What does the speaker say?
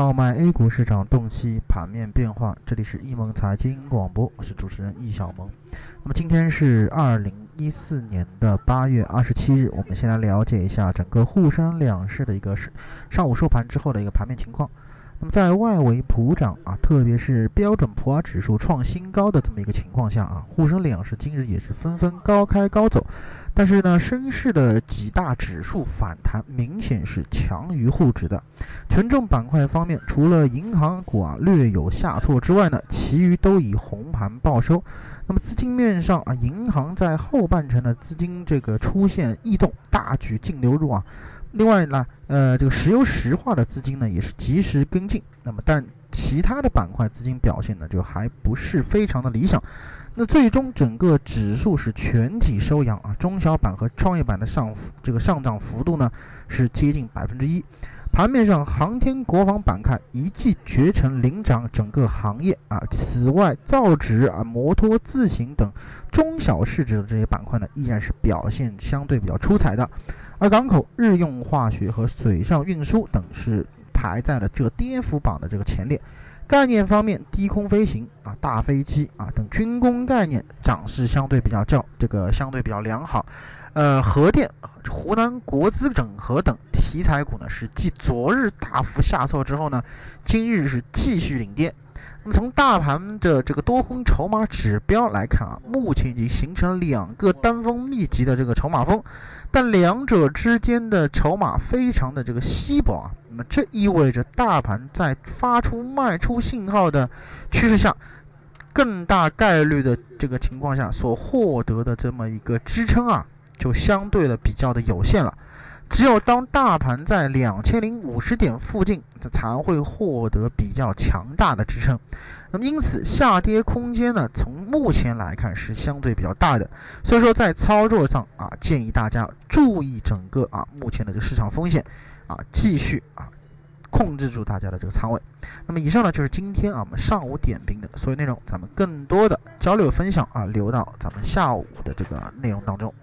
号脉 A 股市场洞悉盘面变化，这里是易盟财经广播，我是主持人易小萌。那么今天是二零一四年的八月二十七日，我们先来了解一下整个沪深两市的一个上午收盘之后的一个盘面情况。那么在外围普涨啊，特别是标准普尔指数创新高的这么一个情况下啊，沪深两市今日也是纷纷高开高走。但是呢，深市的几大指数反弹明显是强于沪指的。权重板块方面，除了银行股啊略有下挫之外呢，其余都以红盘报收。那么资金面上啊，银行在后半程的资金这个出现异动，大举净流入啊。另外呢，呃，这个石油石化的资金呢也是及时跟进。那么，但其他的板块资金表现呢就还不是非常的理想。那最终整个指数是全体收阳啊，中小板和创业板的上这个上涨幅度呢是接近百分之一。盘面上，航天国防板块一骑绝尘领涨整个行业啊。此外，造纸啊、摩托、自行等中小市值的这些板块呢，依然是表现相对比较出彩的。而港口、日用化学和水上运输等是排在了这个跌幅榜的这个前列。概念方面，低空飞行啊、大飞机啊等军工概念涨势相对比较较这个相对比较良好。呃，核电、湖南国资整合等题材股呢，是继昨日大幅下挫之后呢，今日是继续领跌。那么从大盘的这个多空筹码指标来看啊，目前已经形成了两个单峰密集的这个筹码峰，但两者之间的筹码非常的这个稀薄啊。那么这意味着大盘在发出卖出信号的趋势下，更大概率的这个情况下所获得的这么一个支撑啊，就相对的比较的有限了。只有当大盘在两千零五十点附近，它才会获得比较强大的支撑。那么，因此下跌空间呢，从目前来看是相对比较大的。所以说，在操作上啊，建议大家注意整个啊目前的这个市场风险啊，继续啊控制住大家的这个仓位。那么，以上呢就是今天啊我们上午点评的所有内容。咱们更多的交流分享啊，留到咱们下午的这个内容当中。